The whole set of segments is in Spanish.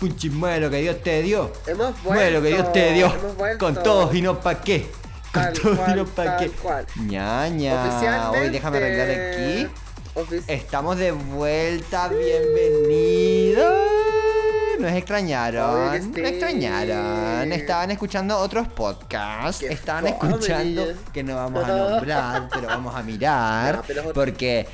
puchi, muere lo que Dios te dio. Hemos. Muere lo que Dios te dio. Con todos y no pa' qué. Con Tal todos y no pa' qué. cual. Ñaña. Hoy déjame arreglar aquí. Ofici- Estamos de vuelta, bienvenidos. Nos extrañaron, que nos sí. extrañaron. Estaban escuchando otros podcasts. Qué Estaban fome. escuchando que no vamos a nombrar, pero vamos a mirar. No, Porque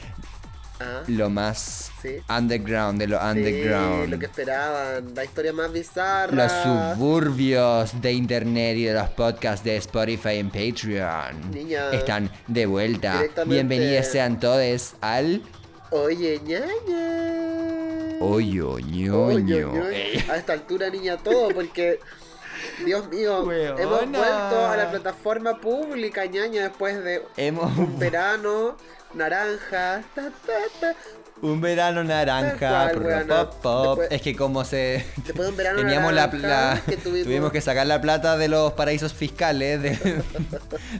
Ah, lo más Sí. underground de lo sí, underground. lo que esperaban. La historia más bizarra. Los suburbios de internet y de los podcasts de Spotify y Patreon Niña. están de vuelta. Bienvenidos sean todos al Oye, ñaña. Oye, ñoño. A esta altura, niña, todo, porque. Dios mío, Weona. hemos vuelto a la plataforma pública, ñaña, después de Hemos un verano naranja. ta, ta, ta. un verano naranja. Cual, pop, pop. Después- Es que como se Después de un verano teníamos la, naranja la- que tuvimos- tuvimos que sacar la plata de los paraísos fiscales de,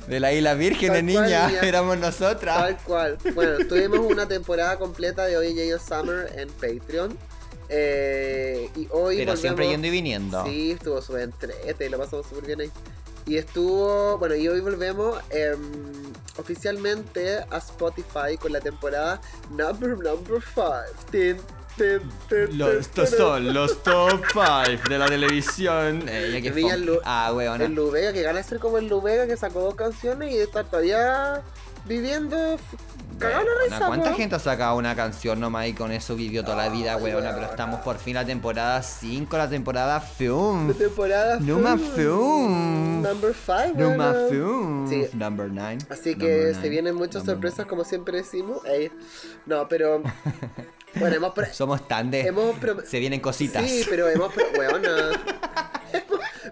de la isla Virgen, niña. niña. Éramos nosotras. Tal cual. Bueno, tuvimos una temporada completa de Hoy Yayo Summer en Patreon. Eh, y hoy Pero volvemos- siempre yendo y viniendo. Sí, estuvo súper entrete, lo pasamos súper bien ahí. Y estuvo, bueno, y hoy volvemos em, oficialmente a Spotify con la temporada Number Number 5. Los, estos son los top 5 de la televisión. Eh, que. Lu- ah, weona. El Luvega, que gana ser como el Luvega que sacó dos canciones y está todavía viviendo cagado la risa. ¿Cuánta po. gente ha sacado una canción nomás y con eso vivió toda la vida, weona? Pero estamos por fin la temporada 5, la temporada film. De temporada full. film. Number 5. No más film. Sí. Number 9. Así que se vienen muchas sorpresas, como siempre decimos. Ey. No, pero. Bueno, hemos. Somos tan de. hemos Se vienen cositas. Sí, pero hemos. Weona.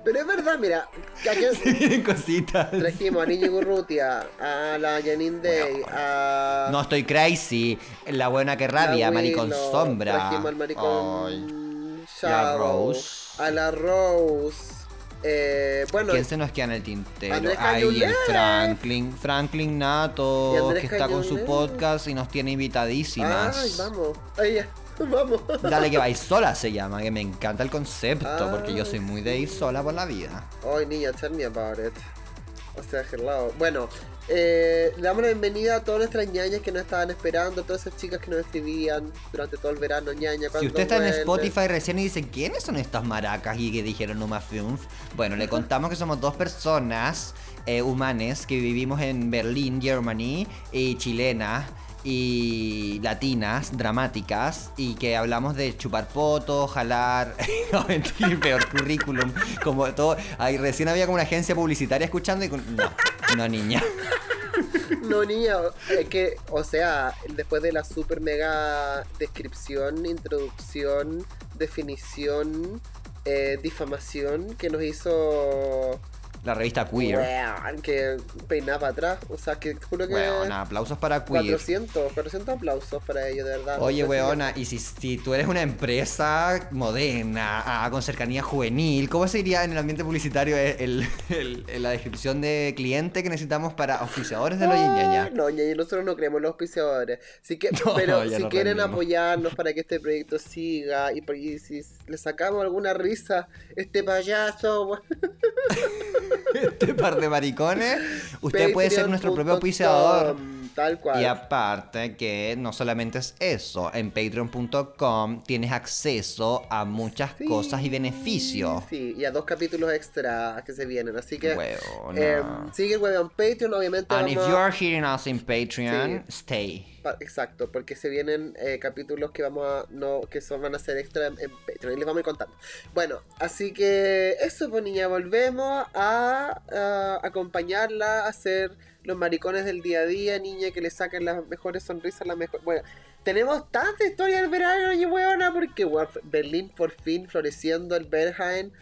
pero es verdad, mira. cositas. trajimos a Niño Gurrutia, a la Janine Day, a. No estoy crazy. La buena que rabia, maricón sombra. Trajimos al maricón. La Rose. A la Rose. Eh, bueno, ¿Quién se nos queda en el tintero? Andrés Ay, el. Franklin. Franklin Nato, que está con su podcast y nos tiene invitadísimas. Ay, vamos. Ay, ya. Vamos. Dale que vais sola se llama, que me encanta el concepto, porque yo soy muy de ir sola por la vida. Ay, niña, tell me about it. O sea, hello. Bueno, eh, le damos la bienvenida a todas nuestras ñañas que nos estaban esperando, a todas esas chicas que nos escribían durante todo el verano, ñaña. Si ¿cuándo usted está en vuelve? Spotify recién y dice, ¿quiénes son estas maracas y que dijeron Numa Films? Bueno, le contamos que somos dos personas eh, humanes que vivimos en Berlín, Germany, y chilenas y latinas, dramáticas, y que hablamos de chupar poto, jalar, no mentir, peor currículum, como todo. Ahí recién había como una agencia publicitaria escuchando y. No, no niña. No, niña, es que, o sea, después de la super mega descripción, introducción, definición, eh, difamación que nos hizo. La revista Queer. Weón, que peinaba atrás. O sea, que juro que. Weona, aplausos para Queer. 400, 400 aplausos para ello, de verdad. Oye, No weona, y si, si tú eres una empresa moderna, ah, con cercanía juvenil, ¿cómo sería en el ambiente publicitario el, el- el- la descripción de cliente que necesitamos para auspiciadores de los ñaña? No, ñaña, nosotros no creemos los auspiciadores. Así que, No, pero si quieren rendimos. apoyarnos para que este proyecto siga y, y si le sacamos alguna risa, este payaso, Este par de maricones, usted puede ser nuestro propio auspiciador. Tal cual. Y aparte que no solamente es eso, en patreon.com tienes acceso a muchas Sí, cosas y beneficios. Sí, y a dos capítulos extra que se vienen. Así que Weona. eh, sigue el en Patreon, obviamente. And if vamos you a- are hearing us in Patreon, stay. Pa- Exacto, porque se vienen eh, capítulos que vamos a no que son van a ser extra en, en Patreon y les vamos a ir contando. Bueno, así que eso, pues niña, volvemos a, a acompañarla a hacer los maricones del día a día, niña, que le saquen las mejores sonrisas, las mejores. Bueno, tenemos tanta historia del verano, y weona, porque weón, Berlín por fin floreciendo, el Berghain.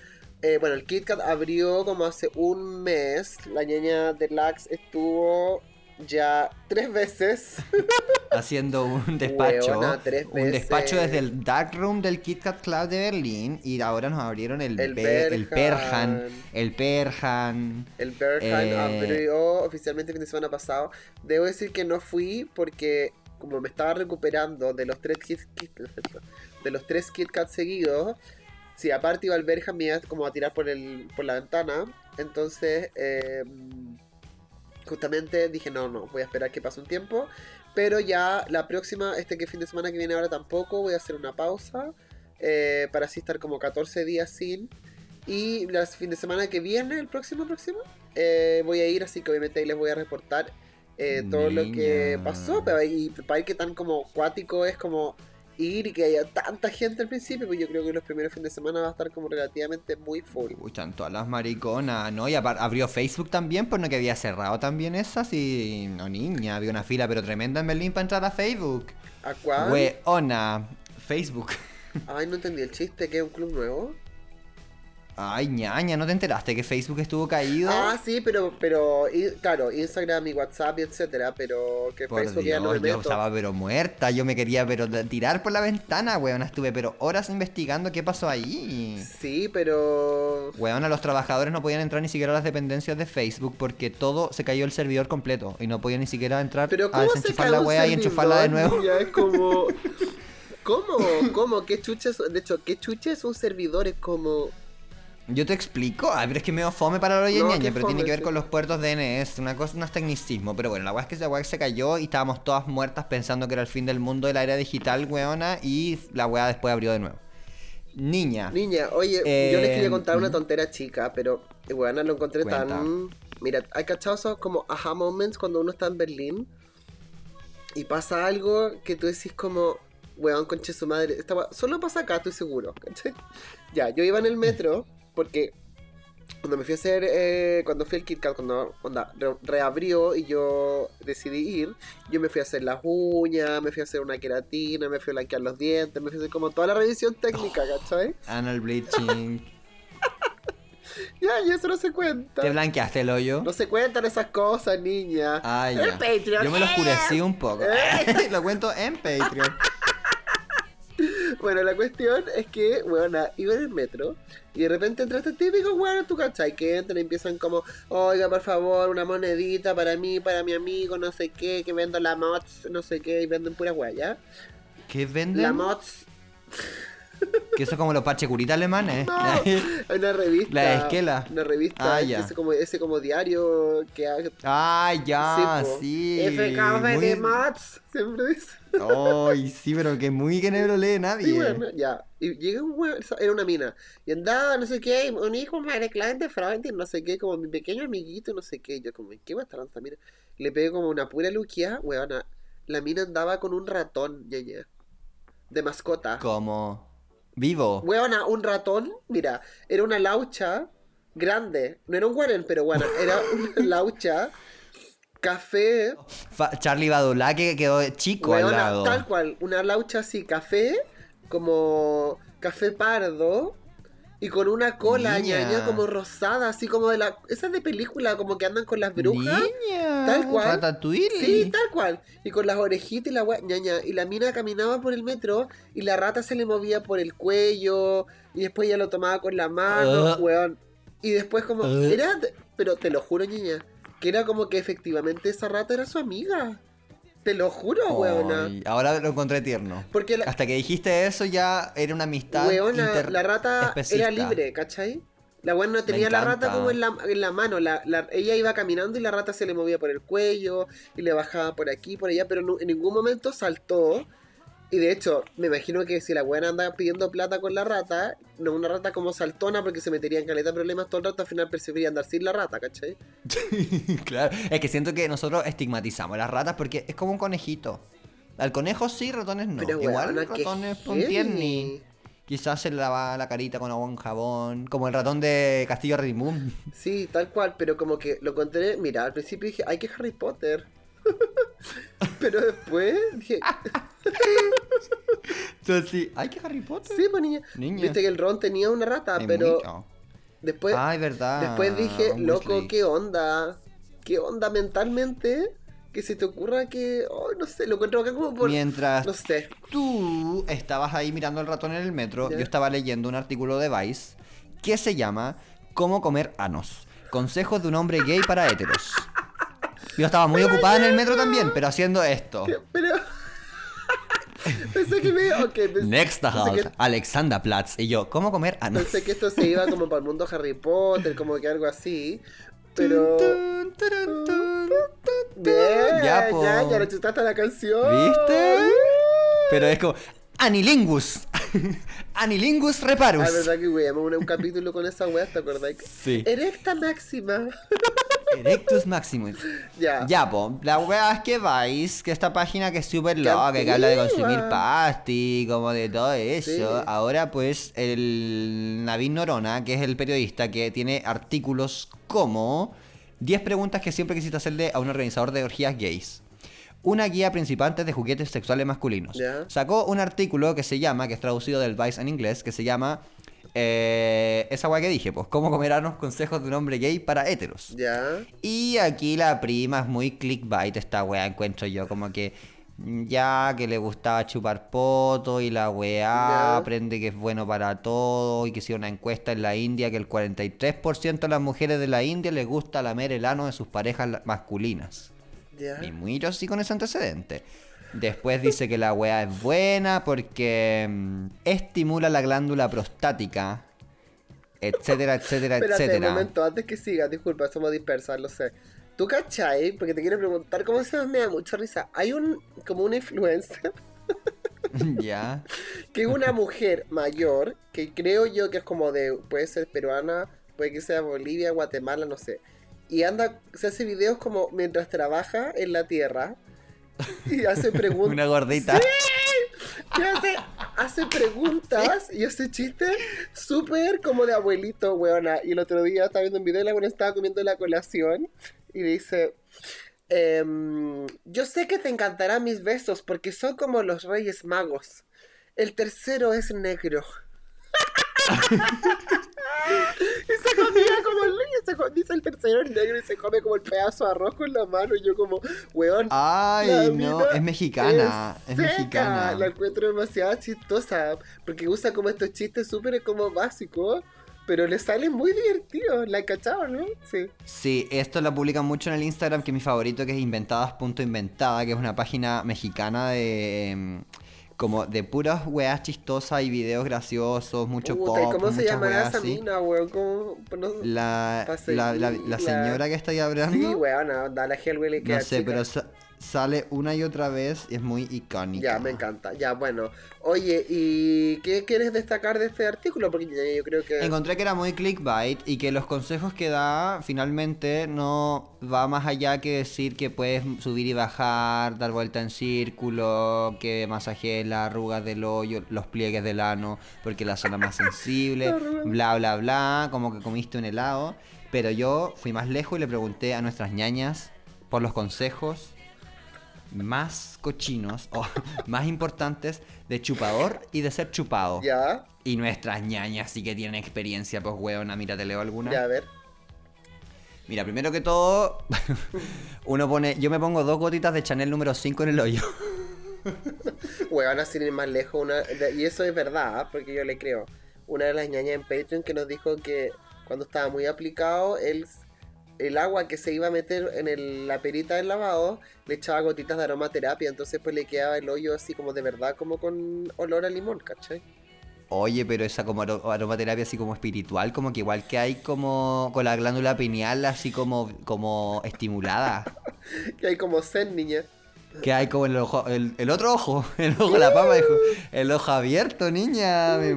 Eh, bueno, el KitKat abrió como hace un mes. La ñaña de Lax estuvo ya tres veces. haciendo un despacho. Weona, tres un veces. despacho desde el Dark Room del Kit Kat Club de Berlín. Y ahora nos abrieron el, El el. Perhan. El Perhan. El Berghain Eh, abrió oficialmente el fin de semana pasado. Debo decir que no fui porque como me estaba recuperando de los tres Kit, Kit- de los tres Kit Kat seguidos, si aparte iba al Berja me iba como a tirar por el por la ventana, entonces eh, justamente dije no, no, voy a esperar que pase un tiempo, pero ya la próxima, este que fin de semana que viene ahora tampoco, voy a hacer una pausa eh, para así estar como 14 días sin. Y el fin de semana que viene, el próximo, próximo, eh, voy a ir, así que obviamente ahí les voy a reportar eh, todo lo que pasó. Pero ahí, para que tan como cuático es como ir y que haya tanta gente al principio, pues yo creo que los primeros fines de semana va a estar como relativamente muy full. Uy, están todas las mariconas, ¿no? Y abrió Facebook también, pues no que había cerrado también esas y... No, niña, había una fila pero tremenda en Berlín para entrar a Facebook. ¿A cuál? Weona, Facebook. Ay, no entendí el chiste, que es un club nuevo. Ay, ñaña, ¿no te enteraste que Facebook estuvo caído? Ah, sí, pero, pero, y- claro, Instagram y WhatsApp y etcétera, pero que Por Facebook ya no me yo meto. estaba pero muerta, yo me quería pero tirar por la ventana, weona, estuve pero horas investigando qué pasó ahí. Sí, pero... Weona, los trabajadores no podían entrar ni siquiera a las dependencias de Facebook porque todo se cayó el servidor completo y no podían ni siquiera entrar Pero a ¿cómo se desenchufar la wea y enchufarla de nuevo. Ya es como... ¿Cómo? ¿Cómo? ¿Qué chucha es? De hecho, ¿qué chucha es un servidor? Es como... Yo te explico, ah, pero es que me fome para lo No, pero tiene que ver sí. con los puertos DNS, una cosa, unos tecnicismos, pero bueno, la weá es que esa weá se cayó y estábamos todas muertas pensando que era el fin del mundo de la era digital, weona, y la weá después abrió de nuevo. Niña, Niña, oye, yo Eh, les quería contar una tontera chica, pero bueno, lo encontré Cuenta. tan... Mira, hay cachado esos como aha moments cuando uno está en Berlín y pasa algo que tú decís como, weón, conche su madre, esta solo pasa acá, estoy seguro. Ya, yo iba en el metro porque cuando me fui a hacer, eh, cuando fui al KitKat, cuando onda, re- reabrió y yo decidí ir, yo me fui a hacer las uñas, me fui a hacer una queratina, me fui a blanquear los dientes, me fui a hacer como toda la revisión técnica, ¿cachai? anal bleaching, Ya, y eso no se cuenta. ¿te blanqueaste el hoyo? No se cuentan esas cosas, niña. Ay, El ya. Patreon. Yo me lo ¡eh! oscurecí un poco. lo cuento en Patreon. Bueno, la cuestión es que, bueno, iba en el metro y de repente entra este típico weón, tú cachai, que entran y empiezan como, oiga, por favor, una monedita para mí, para mi amigo, no sé qué, que vendo la mods, no sé qué, y venden pura weá, ¿ya? ¿Qué venden? La mods, Que eso es como los parches curitas alemanes. no, una revista. La esquela. Una revista, Ah, ya. ese como, ese como diario que. Ah, ya, sí. FKV de mods, siempre dice. Ay, sí, pero que muy que no lo lee nadie. Sí, bueno, ya. Y llega un esa- era una mina. Y andaba, no sé qué, un hijo madre Freund, y no sé qué, como mi pequeño amiguito, no sé qué. Yo como, ¿qué va a estar esta mina? Le pegué como una pura luquia, weona. La mina andaba con un ratón, ñaña. De mascota. Como vivo. Weona, un ratón, mira, era una laucha grande. No era un guarén, pero bueno, era una laucha café. Charlie Badulá que quedó chico al lado. tal cual, una laucha así, café, como café pardo, y con una cola Niña. ñaña como rosada, así como de la. Esas de película, como que andan con las brujas. Niña, Tal cual. Sí, tal cual. Y con las orejitas y la ñaña. Y la mina caminaba por el metro y la rata se le movía por el cuello. Y después ya lo tomaba con la mano, Ugh. weón. Y después como. Ugh. Era. Pero te lo juro, ñaña. Que era como que efectivamente esa rata era su amiga. Te lo juro, weona. Ay, ahora lo encontré tierno. Porque la, Hasta que dijiste eso ya era una amistad. weona, inter- la rata especista. era libre, ¿cachai? La weona no tenía la rata como en la, en la mano. La, la- ella iba caminando y la rata se le movía por el cuello y le bajaba por aquí, por allá, pero no- en ningún momento saltó. Y de hecho, me imagino que si la weona anda pidiendo plata con la rata, no una rata como saltona porque se metería en caleta de problemas todo el rato, al final preferiría andar sin la rata, ¿cachai? claro, es que siento que nosotros estigmatizamos las ratas porque es como un conejito. Al conejo sí, ratones no. Pero Igual ratones heavy. tierni. Quizás se lava la carita con agua en jabón. Como el ratón de Castillo Rimum. Sí, tal cual, pero como que lo encontré, mira, al principio dije, ay, que Harry Potter. pero después dije, Entonces sí, ay que Harry Potter. sí, pues niña. Niña. Viste que el Ron tenía una rata, Es pero muy- después, Ay, verdad. después dije, Ron loco, Weasley. ¿qué onda? ¿Qué onda mentalmente? Que se te ocurra que, oh, no sé, lo encuentro acá como por... Mientras No sé. tú estabas ahí mirando al ratón en el metro, Ya. yo estaba leyendo un artículo de Vice que se llama Cómo comer anos. Consejos de un hombre gay para héteros. Yo estaba muy ocupada en el metro también, pero haciendo esto. Pero, Pensé que me. Ok, pensé, Next halt, que, Alexanderplatz. Y yo, ¿cómo comer? Ah, no. pensé que esto se iba como para el mundo Harry Potter, como que algo así. Pero. Bien, Ya, ya, po. ya, ya, le chutaste la canción. ¿Viste? Pero es como Anilingus. Anilingus Ah, reparus. verdad que weamos un, un capítulo con esa wea, ¿te acordás? Sí. Erecta máxima. Erectus maximus. ya. Ya, po, la wea es que vais, que esta página que es súper loca, que habla de consumir pasty, como de todo eso. Sí. Ahora, pues, el Navid Norona, que es el periodista que tiene artículos como 10 preguntas que siempre quisiste hacerle a un organizador de orgías gays. Una guía principante de juguetes sexuales masculinos. Sacó un artículo que se llama, que es traducido del Vice en inglés, que se llama eh, esa weá que dije, pues, cómo comerarnos consejos de un hombre gay para héteros. Ya. Y aquí la prima es muy clickbait esta weá, encuentro yo, como que ya que le gustaba chupar poto y la weá aprende que es bueno para todo y que hicieron una encuesta en la India que el 43% de las mujeres de la India les gusta lamer el ano de sus parejas masculinas. Ya. Y muy yo sí con ese antecedente. Después dice que la weá es buena porque mm, estimula la glándula prostática, etcétera, etcétera, Espérate un etcétera. momento, antes que siga, disculpa, somos dispersas, lo sé. ¿Tú cachai? Porque te quiero preguntar, ¿cómo se? Me da mucha risa. Hay un, como una influencer, ya. que es una mujer mayor, que creo yo que es como de, puede ser peruana, puede que sea Bolivia, Guatemala, no sé. Y anda, se hace videos como mientras trabaja en la tierra y hace preguntas. Una gordita. Y hace, hace preguntas y hace chistes súper como de abuelito, weona. Y el otro día estaba viendo un video y la buena estaba comiendo la colación y dice: em, Yo sé que te encantarán mis besos porque son como los reyes magos. El tercero es negro. y se comía como el se dice el tercero es negro y se come como el pedazo de arroz con la mano. Y yo, como, weón, Ay, la no, es mexicana. Es, mexicana. La encuentro demasiado chistosa. Porque usa como estos chistes súper como básicos. Pero le salen muy divertidos. La cachado, ¿no? Sí. Sí, esto lo publican mucho en el Instagram, que es mi favorito, que es inventadas.inventada, que es una página mexicana de. em, como de puras weas chistosas y videos graciosos, mucho Puta, ¿y pop, ¿Cómo se llamará esa así. mina, weón? ¿Cómo? No, La, la, la, la señora que está ahí hablando. sí, weón, anda, la Hellway le queda no sé, chica. pero sale una y otra vez y es muy icónica. Ya, me encanta. Ya, bueno. Oye, ¿y qué quieres destacar de este artículo? Porque yo creo que... Encontré que era muy clickbait y que los consejos que da finalmente no va más allá que decir que puedes subir y bajar, dar vuelta en círculo, que masajees las arrugas del hoyo, los pliegues del ano, porque la zona más sensible, bla bla bla, como que comiste un helado. Pero yo fui más lejos y le pregunté a nuestras ñañas por los consejos más cochinos o más importantes de chupador y de ser chupado. Ya, Y nuestras ñañas sí que tienen experiencia, pues huevona, mira, te leo alguna. ya, a ver. Mira, primero que todo, uno pone, yo me pongo dos gotitas de Chanel número 5 en el hoyo. Weón, así ir más lejos. Una, y eso es verdad, porque yo le creo. Una de las ñañas en Patreon que nos dijo que cuando estaba muy aplicado, el, el agua que se iba a meter en el- la perita del lavado le echaba gotitas de aromaterapia. Entonces, pues le quedaba el hoyo así como de verdad, como con olor a limón, ¿cachai? Oye, pero esa como aro- aromaterapia así como espiritual, como que igual que hay como con la glándula pineal así como, como estimulada. Que hay como zen, niña. Que hay como el ojo, el, el otro ojo, el ojo de la papa, dijo, el ojo abierto, niña, me.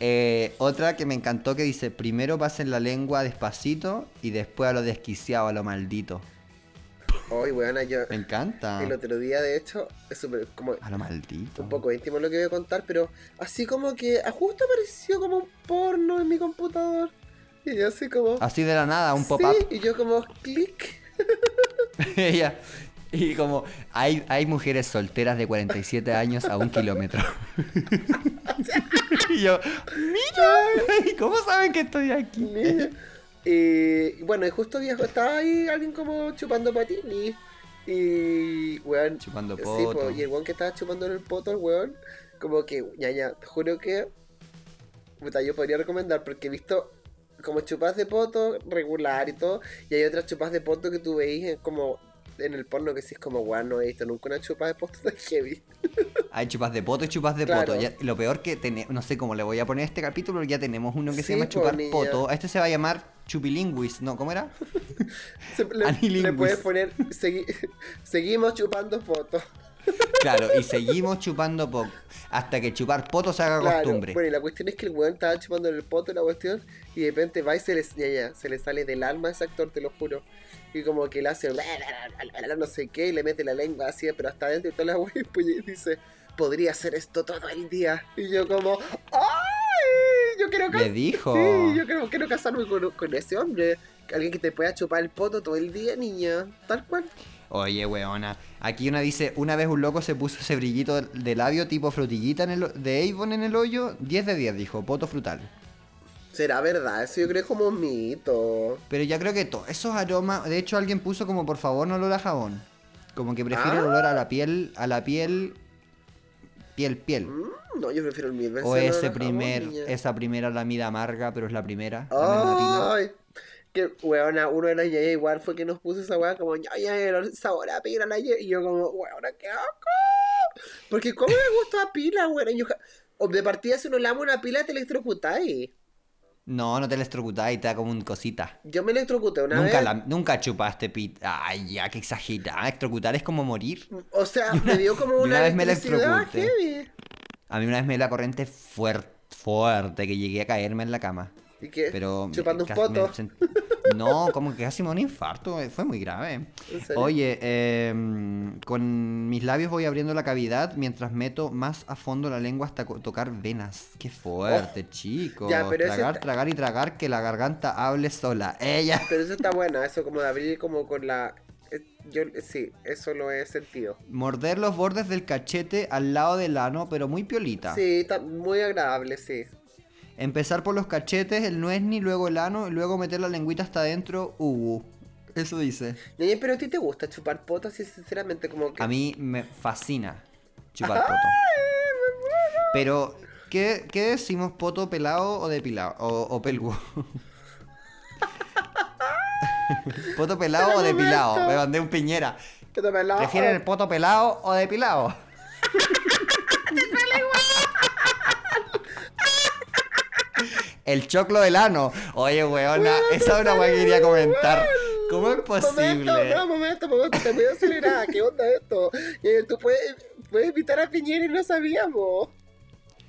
Eh, otra que me encantó que dice, primero pasen la lengua despacito y después a lo desquiciado, a lo maldito. Hoy, weón, yo Me encanta. el otro día, de hecho, es súper como A lo maldito. un poco íntimo lo que voy a contar, pero así como que a justo apareció como un porno en mi computador. Y yo así como... Así de la nada, un Sí, pop-up. y yo como clic. Ella. Y como hay, hay mujeres solteras de 47 años a un kilómetro. y yo, mira, ¿cómo saben que estoy aquí? Niña. Y bueno, y justo viejo, estaba ahí alguien como chupando patini. Y, weón. Chupando sí, poto. po, y el weón que estaba chupando en el poto, el weón, como que, ya, ya, te juro que. Puta, yo podría recomendar porque he visto como chupas de poto regular y todo. Y hay otras chupas de poto que tú veis eh, como en el porno que sí es como, weón, no he visto nunca una chupa de poto de heavy. Hay chupas de poto y chupas de Claro. poto. Ya- lo peor que tenemos, no sé cómo le voy a poner a este capítulo, ya tenemos uno que Sí, se llama po, chupar niña. poto. Este se va a llamar chupilingüis, ¿no? ¿Cómo era? Se- le, puedes poner, segui- seguimos chupando poto. Claro, y seguimos chupando poto. Hasta que chupar poto se haga Claro, costumbre. bueno, y la cuestión es que el weón estaba chupando en el poto la cuestión y de repente va y se le, ya, ya, se le sale del alma a ese actor, te lo juro. Y como que le hace no sé qué y le mete la lengua así, pero hasta adentro y toda la wea y pues dice, podría hacer esto todo el día. Y yo como, ¡ay! Yo quiero casarme. dijo. Sí, yo quiero, quiero casarme con, con ese hombre. Alguien que te pueda chupar el poto todo el día, niña. Tal cual. Oye, weona. Aquí una dice, una vez un loco se puso ese brillito de labio tipo frutillita en el, de Avon en el hoyo. 10 de 10, dijo, poto frutal. Será verdad, eso yo creo que es como un mito. Pero ya creo que todos esos aromas, de hecho alguien puso como por favor no olor a jabón. Como que prefiere el Ah. olor a la piel, a la piel, piel, piel. Mm, no, yo prefiero el mil veces. O el ese a jabón, primer, esa primera lamida amarga, pero es la primera. Ay, que weona, uno de los yaya igual fue que nos puso esa weá como ya, ya, el sabor a pila, la ye-". y yo como, weona, qué asco. Porque cómo me gusta la pila, weona, yo de partida si uno lama una pila te electrocutáis. No, no te electrocutáis y te da como un cosita. Yo me electrocuté una Nunca, vez. la- nunca chupaste pit. Ay, ya, que exagerada. Electrocutar es como morir. O sea, me dio como una, una vez me electrocuté. heavy. A mí una vez me dio la corriente fuerte, fuerte, que llegué a caerme en la cama. ¿Y qué? Pero. Chupando un poto. sent- No, como que casi me un infarto. eh, Fue muy grave. Oye, em, con mis labios voy abriendo la cavidad mientras meto más a fondo la lengua hasta tocar venas. Qué fuerte. Oh. Ya, pero ese tragar, está- tragar y tragar que la garganta hable sola. Ella. Pero eso está buena, eso como de abrir como con la... eh, Yo sí, eso lo he sentido. Morder los bordes del cachete al lado del ano, pero muy piolita. Sí, está muy agradable, sí. Empezar por los cachetes, el nuesni, luego el ano, y luego meter la lengüita hasta adentro. Uh, eso dice. Ñaña, pero a ti te gusta chupar potas, sí, sinceramente, como que... A mí me fascina chupar poto. Pero, ¿qué, qué decimos? ¿Poto pelado o depilado? O, o. ¿Poto pelado o depilado? Me mandé un piñera. ¿Prefieren el poto pelado o depilado? El choclo del ano. Oye, weona, esa es una weá que quería comentar. ¿Cómo es posible? Momento, no, momento, momento, está muy acelerada. ¿Qué onda esto? Eh, Tú puedes, puedes invitar a Piñera y no sabíamos.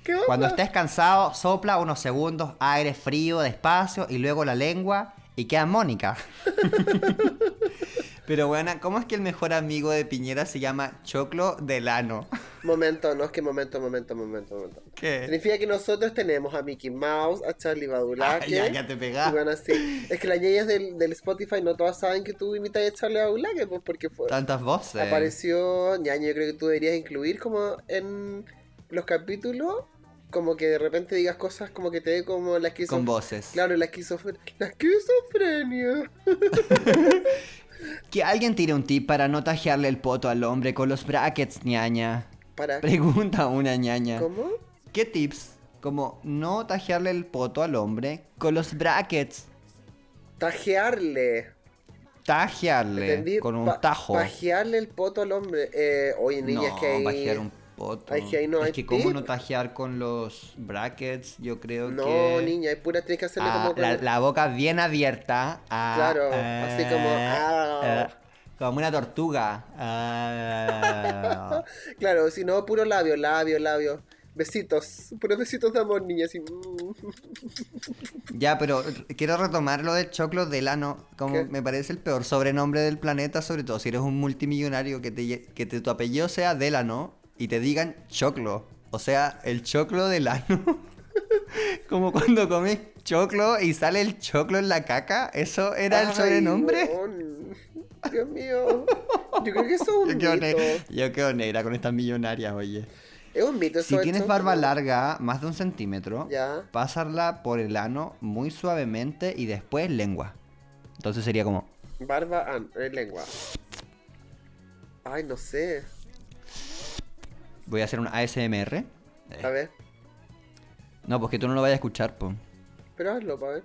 ¿Qué onda? Cuando estés cansado, sopla unos segundos, aire frío, despacio, y luego la lengua, y queda Mónica. Pero bueno, ¿cómo es que el mejor amigo de Piñera se llama Choclo del Ano? Momento, no, es que momento, momento, momento, momento. ¿Qué? Significa que nosotros tenemos a Mickey Mouse, a Charlie Badulaque. Ah, ya, ya te pegás. Y bueno, sí. Es que las ñeyas del, del Spotify no todas saben que tú imitas a Charlie Badulaque, pues porque fue. Tantas voces. Apareció, ñaño, yo creo que tú deberías incluir como en los capítulos, como que de repente digas cosas como que te dé como la Con esquizofrenia. voces. Claro, la esquizofrenia. La esquizofrenia. Que alguien tire un tip para no tajearle el poto al hombre con los brackets, ñaña. Para. Pregunta una ñaña. ¿Cómo? ¿Qué tips? Como no tajearle el poto al hombre con los brackets. Tajearle. Tajearle ¿Entendí? con un tajo. Pajearle el poto al hombre. Eh, oye, niña, no, es que tajear un poto. Ay, que ahí no es hay que cómo tip. no tajear con los brackets, yo creo No, que... niña, es pura, tienes que hacerle Ah, como. la, la boca bien abierta. ah, Claro, ah, así como, como una tortuga. Claro, si no, puro labio, labio, labio. Besitos, puros besitos de amor, niña, así. ya, pero quiero retomar lo del choclo del ano. Como ¿Qué? me parece el peor sobrenombre del planeta, sobre todo si eres un multimillonario que, te, que te- tu apellido sea Delano y te digan choclo. O sea, el choclo del ano. como cuando comes choclo y sale el choclo en la caca. ¿Eso era el sobrenombre? Dios mío. Yo creo que eso es Yo un quedo, mito. yo quedo negra con estas millonarias, oye. Es un mito. Si tienes barba larga, más de un centímetro, Ya. por el ano muy suavemente y después lengua. Entonces sería como... Barba, ah, eh, lengua. Ay, no sé. Voy a hacer un ASMR. Eh, A ver. No, pues que tú no lo vayas a escuchar, po. Pero hazlo, pa' ver.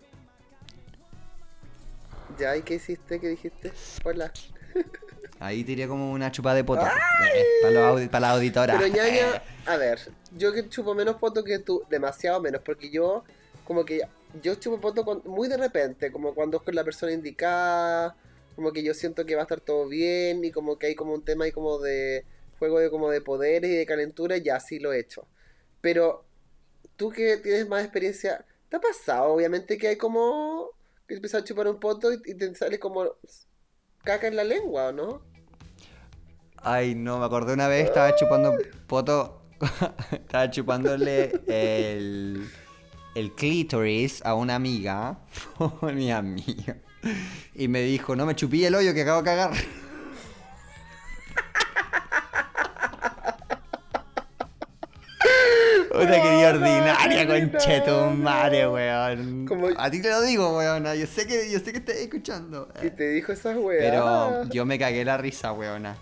Ya, ¿y qué hiciste? ¿Qué dijiste? Hola. Ahí tiré como una chupada de poto. Eh, para, la auditora. Pero ñaña, a ver, yo que chupo menos poto que tú, demasiado menos, porque yo, como que, yo chupo poto con- muy de repente, como cuando es con la persona indicada, como que yo siento que va a estar todo bien, y como que hay como un tema ahí como de juego de como de poderes y de calentura, ya sí lo he hecho. Pero, tú que tienes más experiencia, ¿te ha pasado, obviamente, que hay como, que empiezas a chupar un poto y, y te sale como caca en la lengua, ¿o no? Ay, no, me acordé una vez, estaba chupando poto. estaba chupándole el, el clítoris a una amiga. mi amiga. Y me dijo, no me chupí el hoyo que acabo de cagar. Una querida ordinaria, qué conchetumare, weón. Como- A ti te lo digo, weón. Yo sé que, yo sé que estás escuchando. Y te dijo esas weas. Pero yo me cagué la risa, weona.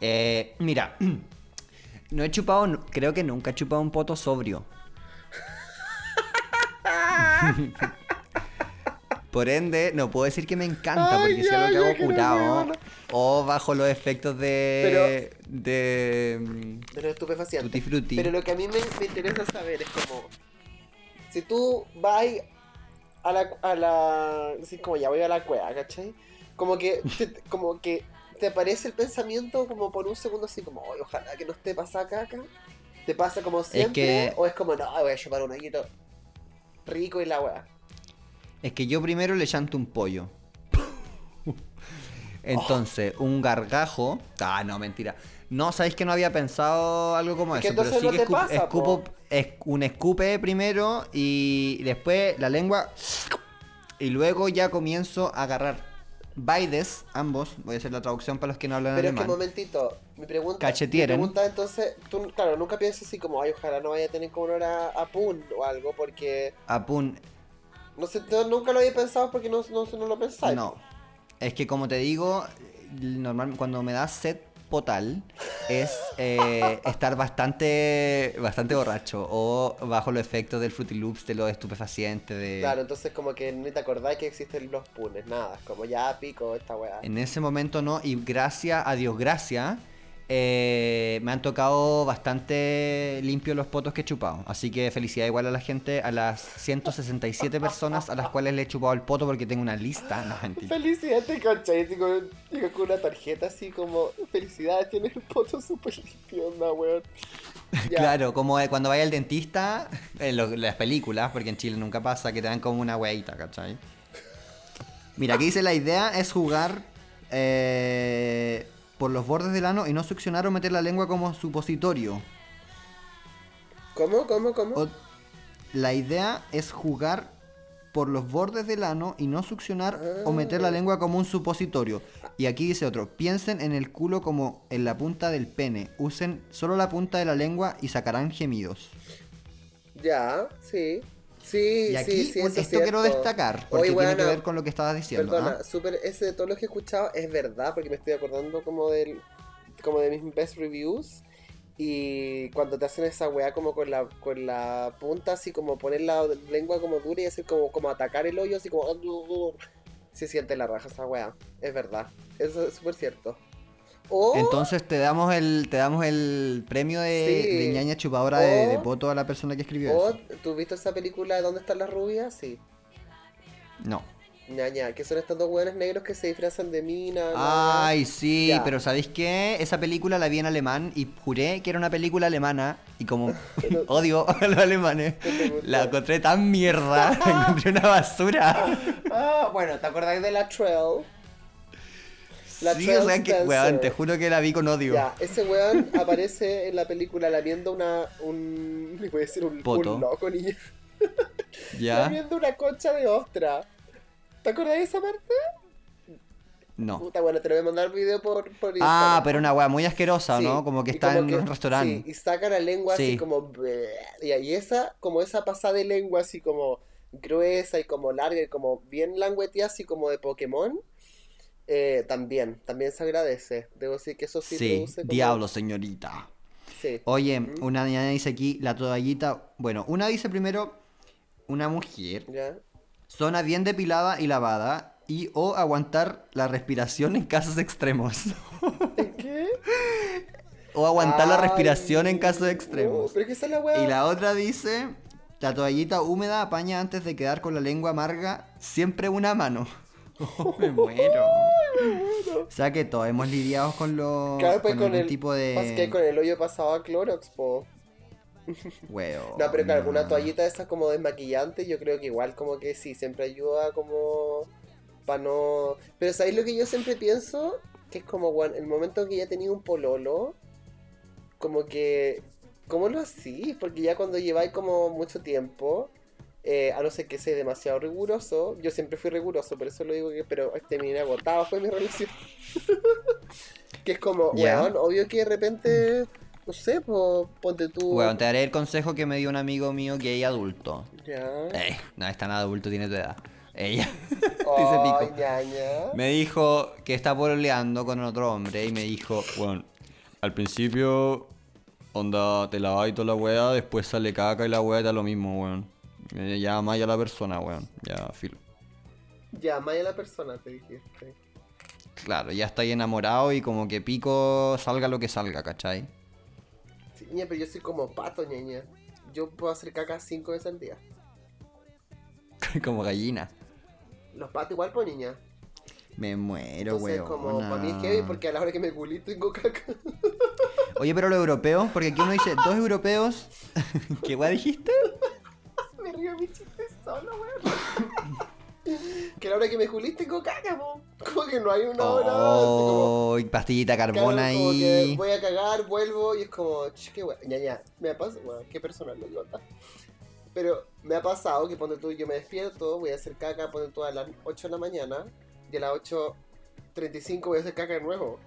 Eh, mira, no he chupado, creo que nunca he chupado un poto sobrio. Por ende, no puedo decir que me encanta, Ay, porque si ya, algo que hago curado o bajo los efectos de. de. de los estupefacientes. Tutti frutti. Pero lo que a mí me, me interesa saber es como. Si tú vas a la. a la. Así como ya voy a la cueva, ¿cachai? Como que. Te, como que te aparece el pensamiento como por un segundo así como, "Ay, ojalá que no esté pasada caca. ¿Te pasa como siempre? que- ¿O es como, no, voy a chupar un hoyito rico y la weá? Es que yo primero le chanto un pollo. Entonces, un gargajo. Ah, no, mentira. No, sabéis que no había pensado algo como Es eso, pero sí no que te escu- pasa, escupo po. es- un escupe primero y después la lengua y luego ya comienzo a agarrar. Baides, ambos, voy a hacer la traducción para los que no hablan Pero es que, alemán. momentito, mi pregunta, mi pregunta entonces, tú, claro, nunca piensas así como, ay, ojalá no vaya a tener como olor a, a pun o algo, porque, Apun, no sé, nunca lo había pensado porque no, no, no lo pensáis. no. Es que como te digo, normal cuando me da sed potal es eh, estar bastante bastante borracho o bajo los efectos del Fruity Loops, de los estupefacientes, de... Claro, entonces como que ni te acordás que existen los punes, nada, como ya pico esta weá. En ese momento no, y gracias a Dios, gracias, eh, me han tocado bastante limpios los potos que he chupado. Así que felicidad igual a la gente, a las 167 personas a las cuales le he chupado el poto porque tengo una lista. No, mentira. Felicidad, te cachai, con, digo, con una tarjeta así como, felicidades, tienes el poto súper limpio, onda, weón. Ya. Claro, como eh, cuando vaya al dentista, en lo- las películas, porque en Chile nunca pasa, que te dan como una hueita, ¿cachai? Mira, aquí dice la idea es jugar eh, por los bordes del ano y no succionar o meter la lengua como supositorio. ¿Cómo, cómo, cómo? O- la idea es jugar por los bordes del ano y no succionar o meter la lengua como un supositorio. Y aquí dice otro, piensen en el culo como en la punta del pene. Usen solo la punta de la lengua y sacarán gemidos. Ya, sí. Sí, Y aquí sí, sí, eso es esto quiero destacar, porque Oye, tiene que ver con lo que estabas diciendo. Perdona, ¿ah? súper, ese de todo lo que he escuchado es verdad, porque me estoy acordando como del como de mis best reviews. Y cuando te hacen esa weá como con la, con la punta, así como poner la lengua como dura y hacer como, como atacar el hoyo, así como... Se siente la raja esa weá, es verdad. Eso es súper cierto. Entonces te damos el te damos el premio de, Sí. de ñaña chupadora de, de O- poto a la persona que escribió eso. ¿tú viste esa película de ¿Dónde están las rubias? Sí. No. Ñaña, que son estos dos weones negros que se disfrazan de mina. Ay, sí, Ya. pero ¿sabéis qué? Esa película la vi en alemán y juré que era una película alemana y como odio a los alemanes, la encontré tan mierda, encontré una basura. Ah, bueno, ¿te acordáis de la Trail? La sí, o sea que, weón, te juro que la vi con odio. Ya, ese weón aparece en la película lamiendo una. un. le voy a decir un, Poto. un loco, niña. ¿Ya? Lamiendo una concha de ostra. ¿Te acordás de esa parte? No. Puta, bueno, te lo voy a mandar el video por, por Ah, pero una weá muy asquerosa, Sí, ¿no? Como que está en que- un restaurante. Sí, y saca la lengua así Sí. como. Y ahí esa, como esa pasada de lengua así como gruesa y como larga y como bien langueteada, así como de Pokémon. Eh, también, también se agradece. Debo decir que eso sí, Sí, como- diablo, señorita. Sí. Oye, Mm. una niña dice aquí, la toallita. Bueno, una dice primero, una mujer, ¿Ya? zona bien depilada y lavada, y o aguantar la respiración en casos extremos. ¿Qué? o aguantar la respiración en casos no, extremos. pero es que esa es la. Y la otra dice, la toallita húmeda apaña antes de quedar con la lengua amarga, siempre una mano. me muero. O sea que todos hemos lidiado con los Claro, pues con, el. tipo Más que con de el hoyo pasado a Clorox, po. huevo. No, pero claro, no. una toallita de esas como desmaquillante, yo creo que igual como que sí, siempre ayuda como para no... Pero ¿sabéis lo que yo siempre pienso? Que es como, bueno, el momento en que ya he tenido un pololo, como que... ¿Cómo lo hacís? Porque ya cuando lleváis como mucho tiempo, eh, a no ser que sea demasiado riguroso, yo siempre fui riguroso, por eso lo digo que, pero terminé agotado fue mi relación. que es como, weón, obvio que de repente, no sé, po, ponte tú... Bueno, te daré el consejo que me dio un amigo mío que es adulto. Ya. Eh, no es tan adulto, tiene tu edad. Ella Ay, pico. ñaña. me dijo que está pololeando con otro hombre y me dijo, bueno, al principio, onda, te lavas y toda la weá, después sale caca y la weá da lo mismo, weón. Eh, Ya más a la persona, weón. Ya, filo. Llama a la persona, te dijiste. Claro, ya estáis enamorado y como que pico salga lo que salga, ¿cachai? Sí, ña, pero yo soy como pato, ñaña. Yo puedo hacer caca cinco veces al día. como gallina. Los patos igual, pues, niña. Me muero, Entonces, weón. como, para mí es heavy porque a la hora que me culí tengo caca. Oye, pero los europeos, porque aquí uno dice, dos europeos. ¿Qué weá dijiste? Me solo, weón. que la hora que me culí tengo caca, po. Como que no hay una hora. así como, Oh, pastillita carbona ahí. voy a cagar, vuelvo y es como, ch, qué weón. ñaña, me ha pasado, weón, qué personal lo. Pero me ha pasado que ponte tú, yo me despierto, voy a hacer caca, ponte tú a las 8 de la mañana, y a las 8.35 voy a hacer caca de nuevo.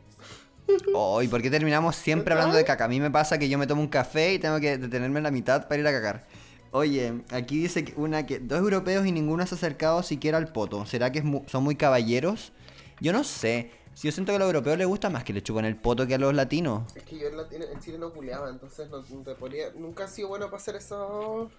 Oh, ¿y por qué terminamos siempre hablando de caca? A mí me pasa que yo me tomo un café y tengo que detenerme en la mitad para ir a cagar. Oye, aquí dice que una que dos europeos y ninguno se ha acercado siquiera al poto. ¿Será que mu- son muy caballeros? Yo no sé. Si yo siento que a los europeos les gusta más que le chupan el poto que a los latinos. Es que yo en, Latino- en Chile no culeaba, entonces no, no te podría, nunca ha sido bueno para hacer eso.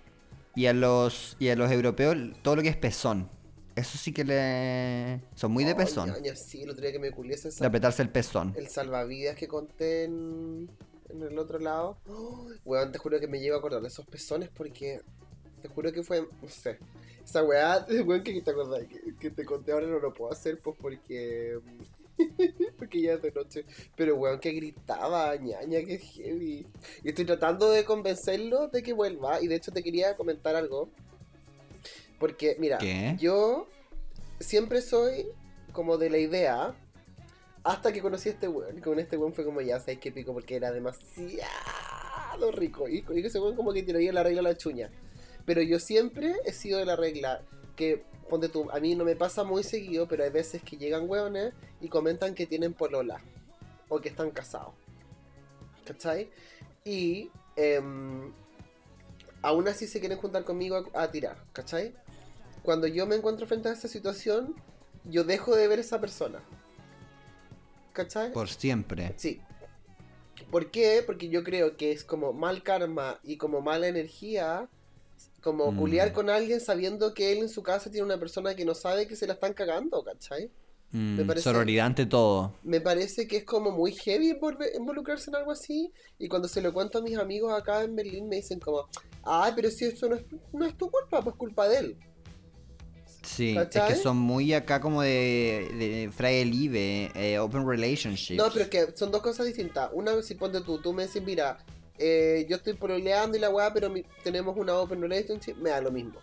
Y a los y a los europeos todo lo que es pezón. Eso sí que le son muy de pezón. ñaña, sí, el otro día que me culiese De apretarse el pezón. el salvavidas que conté en, en el otro lado. Oh, weón, te juro que me llevo a acordar de esos pezones porque te juro que fue, no sé. Esa weá, weón, que te acordás, que, que te conté ahora no lo puedo hacer pues porque... porque ya es de noche. Pero weón, que gritaba, ñaña, que heavy. Y estoy tratando de convencerlo de que vuelva. Y de hecho te quería comentar algo. Porque, mira, ¿Qué? yo siempre soy como de la idea hasta que conocí a este weón. Con este weón fue como ya, sabes qué pico, porque era demasiado rico. Y ese weón como que tiraría la regla la chuña. Pero yo siempre he sido de la regla que, ponte tú, a mí no me pasa muy seguido, pero hay veces que llegan weones y comentan que tienen polola. O que están casados. ¿Cachai? Y em, aún así se quieren juntar conmigo a, a tirar, ¿cachai? Cuando yo me encuentro frente a esta situación, yo dejo de ver a esa persona. ¿Cachai? Por siempre. Sí. ¿Por qué? Porque yo creo que es como mal karma y como mala energía, como Mm. culiar con alguien sabiendo que él en su casa tiene una persona que no sabe que se la están cagando, ¿cachai? Mm, parece- Sororidad ante todo. Me parece que es como muy heavy involucrarse en algo así. Y cuando se lo cuento a mis amigos acá en Berlín me dicen como, ay, pero si esto no es, no es tu culpa, pues culpa de él. Sí, ¿Cachai? es que son muy acá como de, de Liebe, eh, Open Relationships. No, pero es que son dos cosas distintas. Una, si ponte tú, tú me decís, mira, eh, yo estoy pololeando y la weá, pero mi- tenemos una open relationship, me da lo mismo.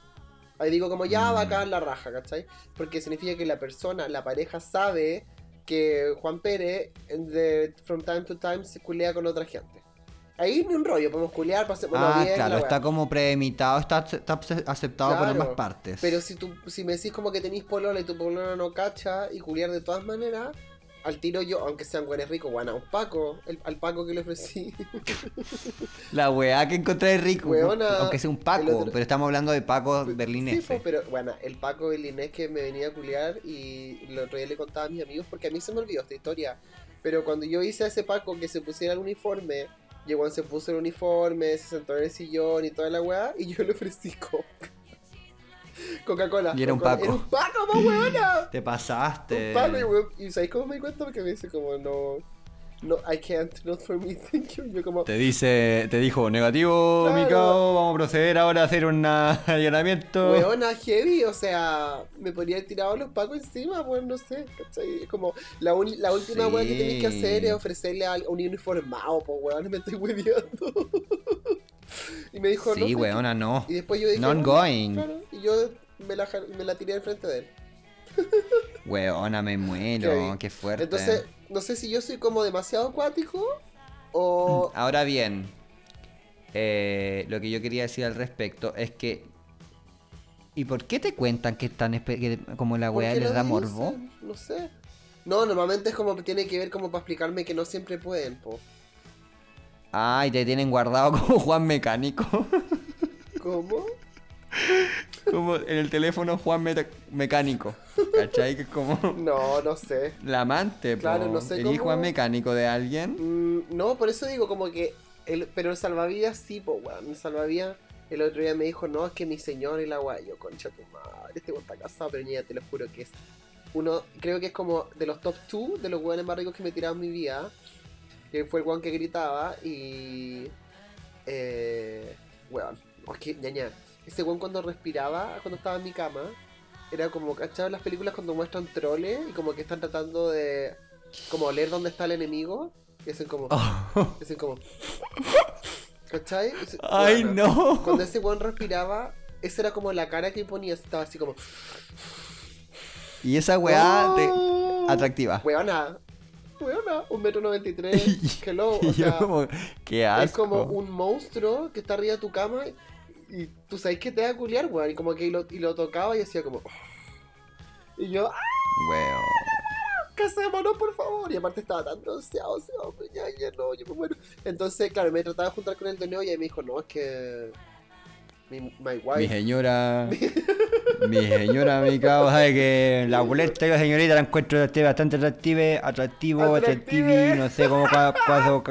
Ahí digo como ya Mm. va acá en la raja, ¿cachai? Porque significa que la persona, la pareja sabe que Juan Pérez de from time to time se culea con otra gente. Ahí ni un rollo, podemos culear, pasemos ah, bien, claro, la está como premeditado, está, está aceptado por Claro, ambas partes. Pero si tú, si me decís como que tenéis polola y tu polola no cacha y culiar de todas maneras, al tiro yo, aunque sean buenos ricos, bueno, a un Paco, el- al Paco que le ofrecí. La weá que encontré rico, Weona, aunque sea un Paco, otro- pero estamos hablando de Paco Sí, berlinés. po, pero bueno, el Paco berlinés que me venía a culiar y el otro día le contaba a mis amigos porque a mí se me olvidó esta historia. Pero cuando yo hice a ese Paco que se pusiera el uniforme, llegó se puso el uniforme, se sentó en el sillón y toda la weá, y yo le ofrecí coca. Coca-Cola. Y era un. Paco. Era un Paco, po, weona. Te pasaste. Un Paco, y, y ¿sabes cómo me di cuenta? Porque me dice como, no, no, I can't, not for me, thank you. Yo como, Te dice, te dijo, negativo, Claro. Mikao, vamos a proceder ahora a hacer un allanamiento. weona, heavy, o sea, me podría haber tirado los Pacos encima, pues no sé, ¿cachai? Como, la, uni- la última Sí. weá que tienes que hacer es ofrecerle a un uniformado, pues weón, me estoy hueveando. y me dijo, no, sí, you. weona, no. Y después yo dije, Non "No, going. claro", y yo me la, me la tiré al frente de él. Weona, me muero, Heavy. qué fuerte. Entonces, no sé si yo soy como demasiado acuático o... Ahora bien, eh, lo que yo quería decir al respecto es que. ¿Y por qué te cuentan que están que como la ¿por weá les da dicen? morbo? No sé. No, normalmente es como tiene que ver como para explicarme que no siempre pueden, po. Ay, te tienen guardado como Juan Mecánico. ¿Cómo? como en el teléfono Juan Meta- Mecánico. ¿Cachai? Que es como No, no sé. la amante, po. Claro, no sé ¿Eres cómo- Juan Mecánico de alguien? Mm, no, por eso digo como que... El, pero el salvavidas sí, po, weón. El salvavidas el otro día me dijo, no, es que mi señor y la. Yo, concha tu madre, este weón está casado, pero niña, te lo juro que es uno, creo que es como de los top 2 de los weones más ricos que me he tirado en mi vida. Que fue el weón que gritaba y... Eh, weón, es que, ñaña, ese weón cuando respiraba, cuando estaba en mi cama, era como, ¿cachai? las películas cuando muestran troles y como que están tratando de como oler dónde está el enemigo y hacen como, Oh. hacen como, ¿cachai? Se- Ay, no. Cuando ese weón respiraba, esa era como la cara que ponía, estaba así como, Y esa weá te- ¡Oh! atractiva. Weona, weona, un metro noventa y tres, hello, Y o yo sea, como, qué asco. es como un monstruo que está arriba de tu cama y tú sabes que te va a culiar, weón, y como que y lo, y lo tocaba y hacía como, y yo, ¡ah! Weón. casémonos, por favor. Y aparte estaba tan bronceado ese hombre, ya, ya no, yo me muero. Entonces, claro, me trataba de juntar con el de nuevo y ahí me dijo, no, es que. Mi, my wife. Mi señora. mi señora, mi cabo, sabe que la pulenta y la señorita la encuentro atractiva, bastante atractiva, atractivo, Atractive. atractivi, no sé cómo caso,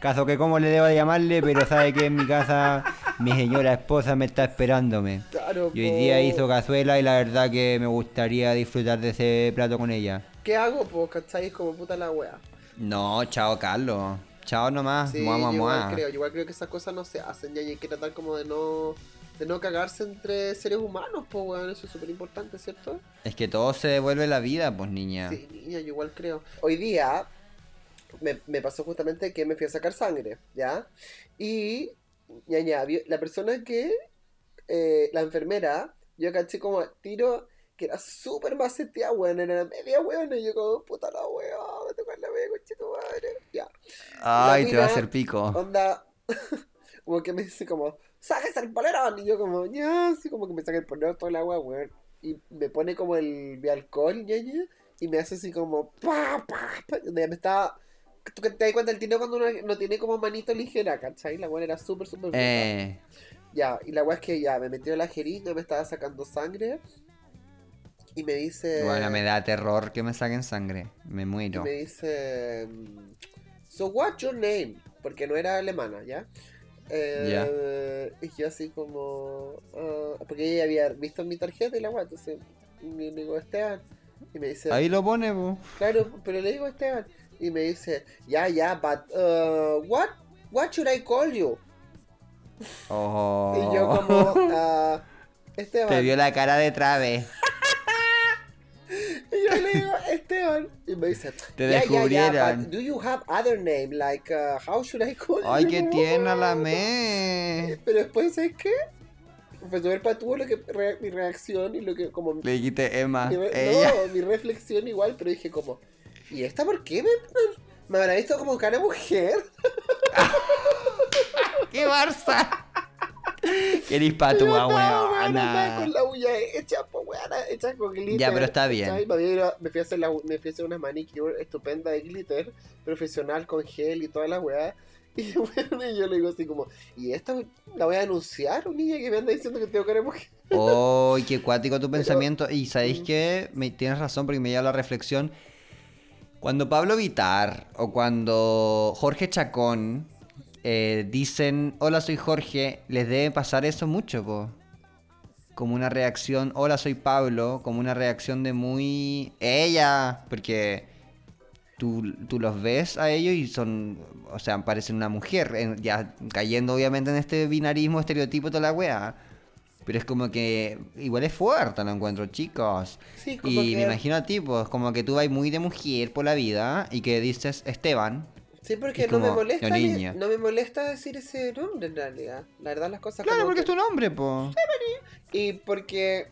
caso que cómo le debo de llamarle, pero sabe que en mi casa mi señora esposa me está esperándome. Claro, Y hoy po. día hizo cazuela y la verdad que me gustaría disfrutar de ese plato con ella. ¿Qué hago, pues, cachai? Es como puta la wea. No, chao Carlos. Chao nomás. Sí, mua, mua, yo igual mua. creo, yo igual creo que esas cosas no se hacen ya y hay que tratar como de no. De no cagarse entre seres humanos, pues, weón, eso es súper importante, ¿cierto? Es que todo se devuelve la vida, pues niña. Sí, niña, yo igual creo. Hoy día me, me pasó justamente que me fui a sacar sangre, ¿ya? Y, ñaña, vi- la persona que, eh, la enfermera, yo caché como tiro que era súper maceteada, weón, era media weón, y yo como, puta la weón, me tocó la media, coche tu madre, ya. Ay, te va a hacer pico. Onda, como que me dice como, ¡sáquese el polerón! Y yo como, ya, así como que me saca el polerón todo el agua, weón. Y me pone como el alcohol, ñaña, y me hace así como, pa, pa, pa. Me estaba... Tú te das cuenta el tiro cuando uno no tiene como manito ligera, ¿cachai? La weón era súper, súper. Eh, Ya, y la weá es que ya me metió la jeringa, me estaba sacando sangre. Y me dice... bueno, me da terror que me saquen sangre. Me Y muero. me dice, so what's your name? Porque no era alemana, ¿ya? Eh, Y yo así como, ah, porque ella había visto mi tarjeta y la guay, entonces y le digo Esteban. Y me dice, Ahí lo pone, po. claro, pero le digo Esteban. Y me dice, ya, ya, but uh, what, what should I call you? Oh. Y yo como, ah, Esteban. Te vio la cara de Trave. Y yo le digo, Esteban. Y me dice, Te "Ya, ya, ya, descubrieron. but do you have other name? Like, uh, how should I call Ay, you? qué tierna la me. Pero después, ¿sabes qué? Profesor Patúo, lo que re- mi reacción y lo que como Le dijiste Emma. mi re- Ella. no, mi reflexión igual, pero dije como, ¿y esta por qué me, me habrá visto como cara mujer? ¡Qué Barça! ¡Qué dispa Y tu yo andaba, weón, con la uña hecha, pues weona, hecha con glitter. Ya, pero está bien. Me, fui a hacer la, me fui a hacer una manicure estupenda de glitter, profesional con gel y toda la weá. Y, bueno, y yo le digo así como, ¿y esta la voy a denunciar? Un niña que me anda diciendo que tengo cara de mujer. ¡Ay, qué cuático tu pensamiento! Y sabéis Mm. que me, tienes razón porque me lleva la reflexión. Cuando Pablo Vitar o cuando Jorge Chacón eh, dicen, hola soy Jorge, les debe pasar eso mucho, po. como una reacción, hola soy Pablo, como una reacción de muy ella, porque tú, tú los ves a ellos y son, o sea, parecen una mujer, ya cayendo obviamente en este binarismo, estereotipo, toda la wea. Pero es como que igual es fuerte, lo encuentro, chicos. Sí, como Y que- me imagino a ti, pues, como que tú vas muy de mujer por la vida y que dices Esteban. Sí, porque no me molesta "No, ni- niña". no me molesta decir ese nombre en realidad. La verdad las cosas Claro, como porque que- es tu nombre, pues. Y porque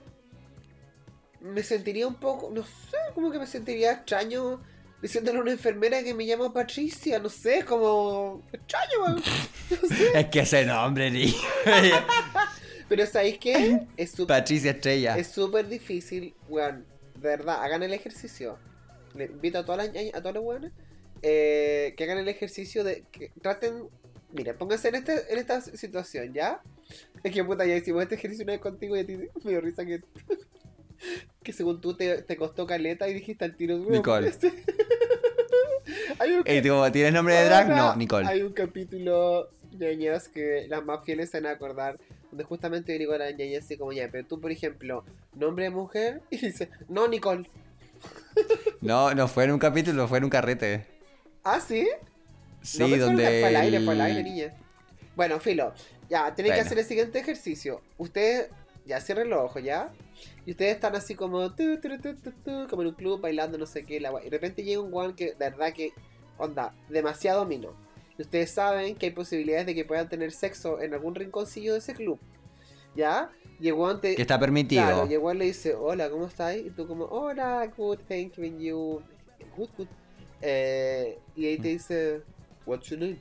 me sentiría un poco, no sé, como que me sentiría extraño diciéndole a una enfermera que me llamo Patricia, no sé, como extraño, no sé. Es que ese nombre, ni. Pero ¿sabéis qué? Es súper Patricia Estrella. es súper difícil, weón. De verdad, hagan el ejercicio. Le invito a todas las a todos los weones eh, que hagan el ejercicio de que traten. Mira, pónganse en, este, en esta situación, ¿ya? Es que puta, ya hicimos este ejercicio una vez contigo y a ti me dio risa que. que según tú te, te costó caleta y dijiste al tiro. weón, Nicole. este- Hay un Ey, tipo, ¿Tienes nombre de drag? No, Nicole. Hay un capítulo, ñañas, que las más fieles se van a acordar, donde justamente yo digo a la ñaña así como, ya, pero tú, por ejemplo, nombre de mujer, y dice, no, Nicole. No, no fue en un capítulo, fue en un carrete. ¿Ah, sí? Sí, no, donde. Fue al aire, fue al el- aire, niña. Bueno, filo, ya, tienen que hacer el siguiente ejercicio. Ustedes, ya, cierren los ojos, ¿ya? Y ustedes están así como, tu, tu, tu, como en un club, bailando, no sé qué, la Y de repente llega un guan que, de verdad que, onda, demasiado mino. Ustedes saben que hay posibilidades de que puedan tener sexo en algún rinconcillo de ese club. ¿Ya? Llegó antes. Que está permitido. Claro, llegó y le dice, hola, ¿cómo estás? Y tú como, hola, good, thank you. Good, good. Eh, y ahí te dice, what's your name?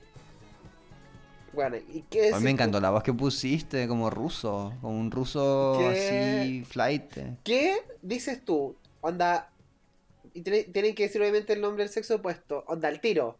Bueno, ¿y qué A es? mí me encantó la voz que pusiste, como ruso. Como un ruso ¿Qué? así, flight. ¿Qué dices tú? Onda. Y tiene- tienen que decir obviamente el nombre del sexo opuesto. Onda, al tiro.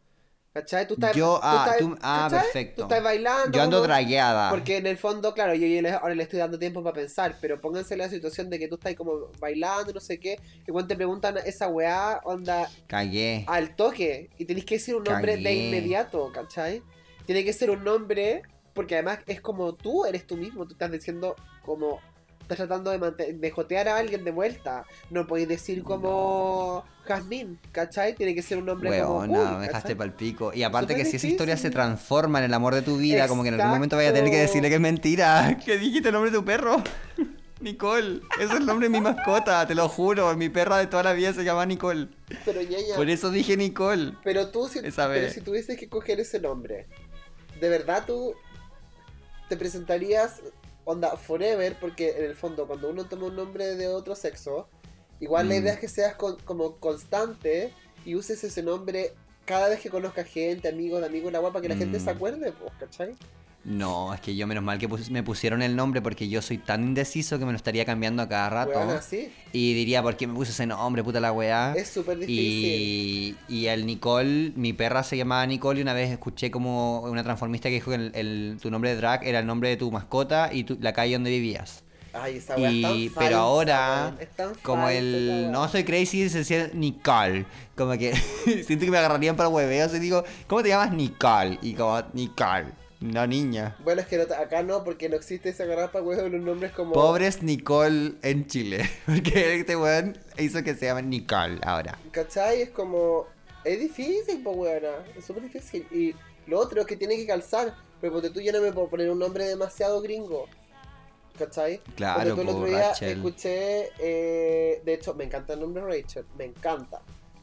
¿Cachai? Tú estás. Yo- tú ah, estás- tú- ah, perfecto. Tú estás bailando. Yo ando dragueada. Porque en el fondo, claro, yo, ahora le estoy dando tiempo para pensar, pero pónganse la situación de que tú estás como bailando, no sé qué, y cuando te preguntan esa weá, onda, Cagué. al toque, y tenés que decir un nombre de inmediato, ¿cachai? Tiene que ser un nombre, porque además es como tú eres tú mismo, tú estás diciendo como, estás tratando de, mante- de jotear a alguien de vuelta, no podéis decir como Jazmín, ¿cachai? Tiene que ser un nombre como Weona, cool, me dejaste pal pico. Y aparte que si esa historia se transforma en el amor de tu vida, como que en algún momento vaya a tener que decirle que es mentira. Que dijiste el nombre de tu perro. Nicole. Ese es el nombre de mi mascota, te lo juro. Mi perra de toda la vida se llama Nicole. Pero ñaña, Por eso dije Nicole. Pero tú, si, Esa pero vez. si tuvieses que coger ese nombre, ¿de verdad tú te presentarías onda forever? Porque en el fondo, cuando uno toma un nombre de otro sexo, igual la Mm. idea es que seas con- como constante y uses ese nombre cada vez que conozcas gente, amigos, de amigos, la guapa, que la gente Mm. se acuerde, pues, ¿cachai? No, es que yo menos mal que pus- me pusieron el nombre porque yo soy tan indeciso que me lo estaría cambiando a cada rato. Weón, así. Y diría, ¿por qué me puse ese nombre, puta la weá? Es súper difícil. Y, y el Nicole, mi perra se llamaba Nicole y una vez escuché como una transformista que dijo que el, el- tu nombre de drag era el nombre de tu mascota y tu- la calle donde vivías. Ay, esa weá es tan Y, falsa, pero ahora, es tan como falsa el no soy crazy, se decía Nicole. Como que siento que me agarrarían para hueveos y digo, ¿cómo te llamas Nicole? Y como, Nicole, no niña. Bueno, es que no- acá no, porque no existe esa huevos de los nombres como... Pobres Nicole en Chile. Porque este weón hizo que se llame Nicole ahora. ¿Cachai? Es como. Es difícil, pues, weona. Es súper difícil. Y lo otro es que tiene que calzar. Pero porque tú ya no me puedo poner un nombre demasiado gringo. ¿Cachai? Claro, Porque tú el otro día Rachel. escuché. eh, de hecho, me encanta el nombre Rachel. Me encanta.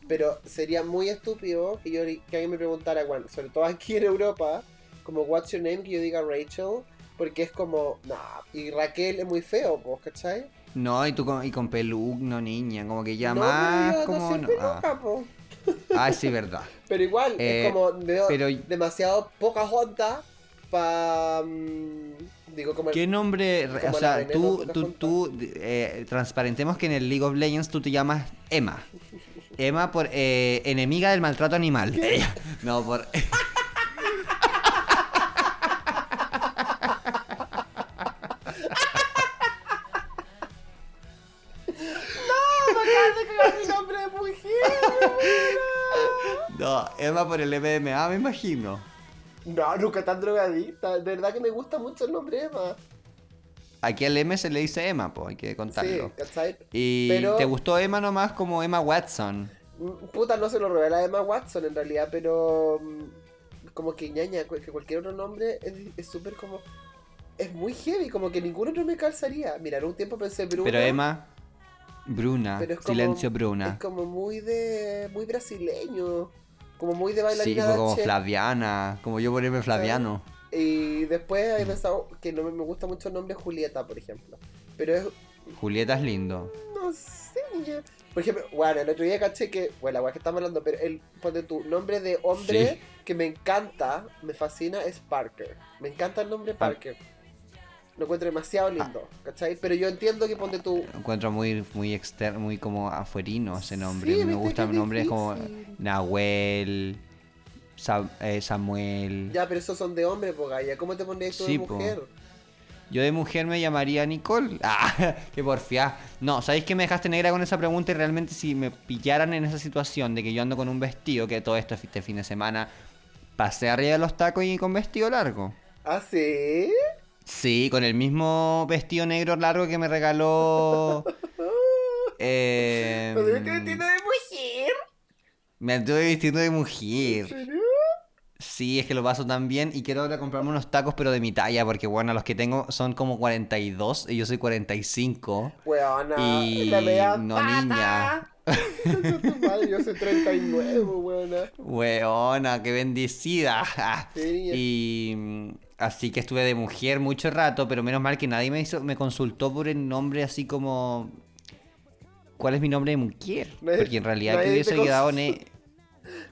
Pero sería muy estúpido que, yo, que alguien me preguntara, bueno, sobre todo aquí en Europa, como, ¿What's your name? Que yo diga Rachel. Porque es como, nah. Y Raquel es muy feo, pues, ¿cachai? No, y tú con, y con pelug, no niña, como que ya no, más como no no. peluca, Ah. Ah, sí, verdad. Pero igual, Eh, es como veo pero- demasiado poca junta para. digo, como. ¿Qué nombre? Como O sea, tú, de tú, tú, eh, transparentemos que en el League of Legends tú te llamas Emma. Emma por eh, enemiga del maltrato animal. No, por... Emma por el MMA, me imagino. no, nunca tan drogadita. De verdad que me gusta mucho el nombre Emma. aquí al M se le dice Emma, pues hay que Sí, contarlo. ¿cachai? Y Pero- te gustó Emma nomás como Emma Watson. Mm, Puta, no se lo revela Emma Watson en realidad, pero mm, como que ñaña, que cualquier otro nombre es es súper como... Es muy heavy, como que ningún otro me calzaría. Mira, en un tiempo pensé Bruno. Pero Emma, Bruna, pero es como- silencio Es Bruna. como muy de... muy brasileño. Como muy de Sí, bailarina fue como. Flaviana, como yo ponerme Flaviano. Y después he pensado que no me, gusta mucho el nombre Julieta, por ejemplo. Pero es... Julieta es lindo. No sé. Por ejemplo, bueno, el otro día caché que... Bueno, la que estamos hablando, pero el... Ponte tu nombre de hombre Sí. que me encanta, me fascina, es Parker. Me encanta el nombre Par- Parker. Lo encuentro demasiado lindo, ¿cachai? Pero yo entiendo que ponte tu... Lo encuentro muy, muy externo, muy como afuerino ese nombre. Sí, me gustan nombres como. Nahuel, Sa- eh, Samuel. Ya, pero esos son de hombre, po, Gaya. ¿Cómo te pondrías tú Sí, de po. mujer? Yo de mujer me llamaría Nicole. Ah, qué porfía. No, ¿sabéis que me dejaste negra con esa pregunta? Y realmente si me pillaran en esa situación de que yo ando con un vestido, que todo esto este fin de semana pasé arriba de los tacos y con vestido largo. ¿Ah, sí? Sí, con el mismo vestido negro largo que me regaló... eh, ¿Pero te viste vestido de mujer? me estuve vistiendo de ¿En mujer. serio? Sí, es que lo paso tan bien y quiero ahora comprarme unos tacos pero de mi talla porque bueno, los que tengo son como 42 y yo soy 45. Weona, Y la no, niña. Yo soy 39, weona. Weona, qué bendecida. Sí. Y así que estuve de mujer mucho rato, pero menos mal que nadie me hizo, me consultó por el nombre así como ¿cuál es mi nombre de mujer? Nadie- Porque en realidad hubiese te cons- quedado en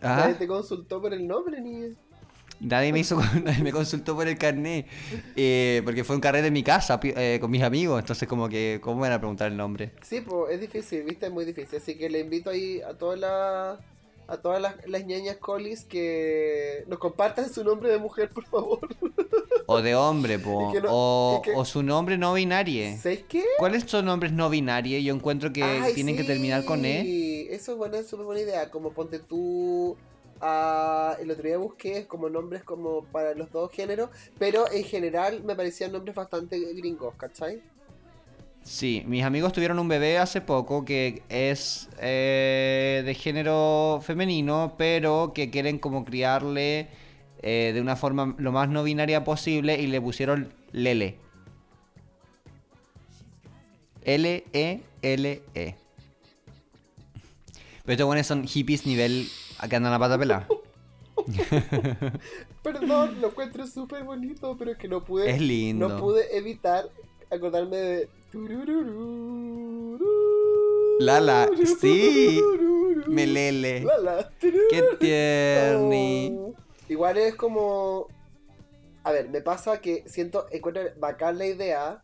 ¿Ah? Nadie te consultó por el nombre, niña. Nadie me hizo, nadie me consultó por el carnet, eh, porque fue un carnet en mi casa eh, con mis amigos, entonces como que, ¿cómo me van a preguntar el nombre? Sí, pues es difícil, viste, es muy difícil. Así que le invito ahí a todas las a todas las, las ñañas colis que nos compartan su nombre de mujer, por favor. O de hombre, po, no- o, es que- o su nombre no binario. ¿Sabes qué? ¿Cuáles son nombres no binarios? Yo encuentro que Ay, tienen que terminar con E. sí, Eso es buena, es súper buena idea. Como ponte tú. ah, el otro día busqué como nombres como para los dos géneros, pero en general me parecían nombres bastante gringos, ¿cachai? Sí, mis amigos tuvieron un bebé hace poco que es eh, de género femenino, pero que quieren como criarle eh, de una forma lo más no binaria posible y le pusieron Lele. L-E-L-E. Pero estos buenos son hippies nivel que andan a pata pelada. Perdón, lo encuentro súper bonito, pero es que no pude. Es lindo. No pude evitar acordarme de. Lala, sí. Melele. Lala. Qué tierni. Igual es como. A ver, me pasa que siento, encuentro bacán la idea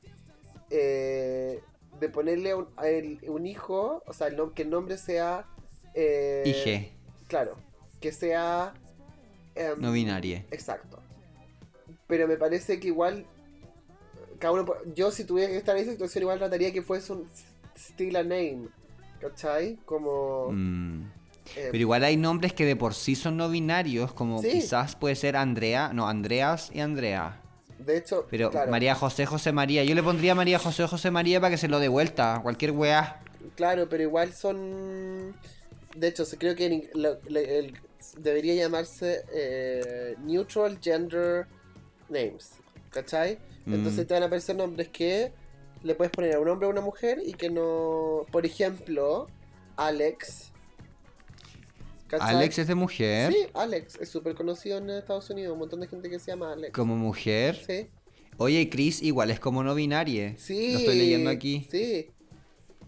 eh, de ponerle un, a un hijo, o sea, el que el nombre sea. Eh, Claro, que sea. no binaria. Exacto. Pero me parece que igual. Cada uno, yo si tuviera que estar en esa situación, igual trataría que fuese un still a name. ¿Cachai? Como. Mm. eh, Pero igual hay nombres que de por sí son no binarios, como Sí. quizás puede ser Andrea, no, Andreas y Andrea. de hecho, Pero claro, María José, José María. Yo le pondría María José, José María para que se lo dé vuelta. Cualquier weá. claro, pero igual son. De hecho, creo que en ing- lo- le- el- debería llamarse eh, Neutral Gender Names. ¿Cachai? Entonces Mm. te van a aparecer nombres que le puedes poner a un hombre o a una mujer y que no. Por ejemplo, Alex. ¿Cachai? Alex es de mujer. Sí, Alex. Es súper conocido en Estados Unidos. Un montón de gente que se llama Alex. Como mujer. Sí. Oye, Chris igual es como no binaria. Sí. Lo estoy leyendo aquí. Sí.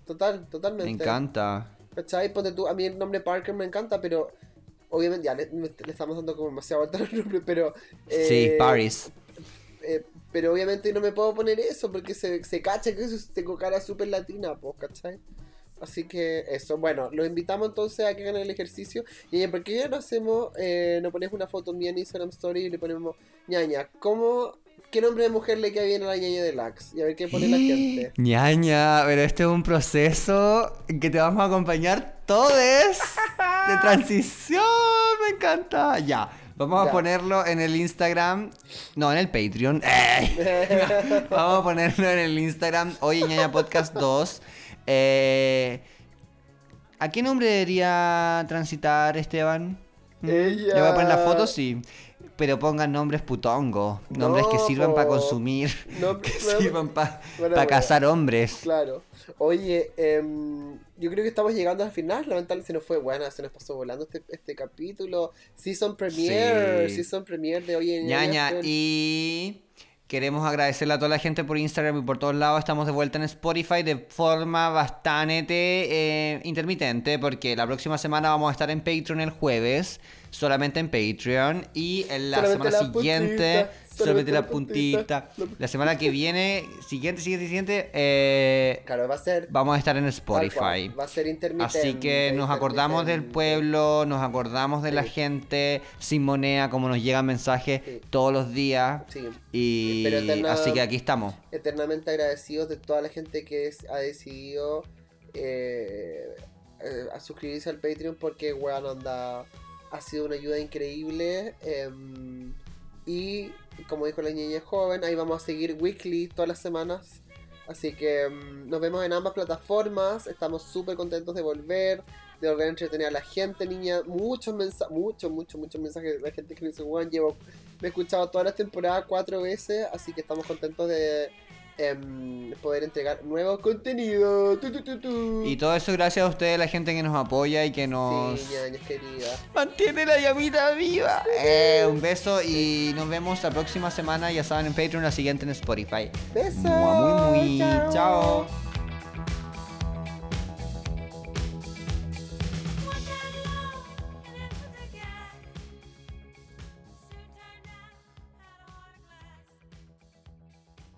Total, totalmente. Me encanta. ¿Cachai? Ponte tú, a mí el nombre Parker me encanta, pero obviamente ya le, le estamos dando como demasiado vuelta al nombre, pero... sí, eh, Paris. eh, pero obviamente no me puedo poner eso porque se, se cacha que eso tengo cara súper latina, pues, ¿cachai? Así que eso, bueno, los invitamos entonces a que hagan el ejercicio. Y ¿por qué ya no hacemos, eh, no pones una foto mía en Instagram Story y le ponemos ñaña? ¿Cómo, qué nombre de mujer le queda bien a la ñaña de Lax? Y a ver qué pone la gente. Ñaña, pero este es un proceso que te vamos a acompañar todos de transición. Me encanta. Ya. Vamos Ya. a ponerlo en el Instagram. No, en el Patreon. Vamos a ponerlo en el Instagram. Oye, ñaña Podcast 2. Eh, ¿A qué nombre debería transitar Esteban? ¿Mm? Ella- Le voy a poner la foto, sí. Pero pongan nombres putongo. Nombres que sirvan para consumir. No, que sirvan para bueno. cazar hombres. Claro. Oye, em, yo creo que estamos llegando al final. Lamentablemente se nos fue buena, se nos pasó volando este, este capítulo. Season Premiere, Sí. Season Premiere de hoy en Ñaña, y queremos agradecerle a toda la gente por Instagram y por todos lados. Estamos de vuelta en Spotify de forma bastante eh, intermitente, porque la próxima semana vamos a estar en Patreon el jueves, solamente en Patreon, y en la Solamente semana la siguiente, puntita, solamente la puntita. La semana que viene, siguiente, siguiente, siguiente, eh, Claro, va a ser. vamos a estar en Spotify. Va a ser intermitente. Así que nos acordamos del pueblo, nos acordamos de la gente sin moneda, como nos llegan mensajes Sí. todos los días. Sí. Y eterna- así que aquí estamos. eternamente agradecidos de toda la gente que es- ha decidido eh, eh, a suscribirse al Patreon porque weón anda ha sido una ayuda increíble em, y como dijo la niña joven ahí vamos a seguir weekly todas las semanas. Así que em, nos vemos en ambas plataformas estamos súper contentos de volver de volver a entretener a la gente niña. Muchos mensajes muchos muchos muchos mensajes de la gente que me dice weón llevo me he escuchado todas las temporadas cuatro veces, así que estamos contentos de em, poder entregar nuevo contenido. Tu, tu, tu, tu. Y todo eso gracias a ustedes, la gente que nos apoya y que nos Sí, ñañas mantiene la llamita viva. Eh, un beso y nos vemos la próxima semana, ya saben, en Patreon, la siguiente en Spotify. Besos. Mua, Muy, muy. Chao.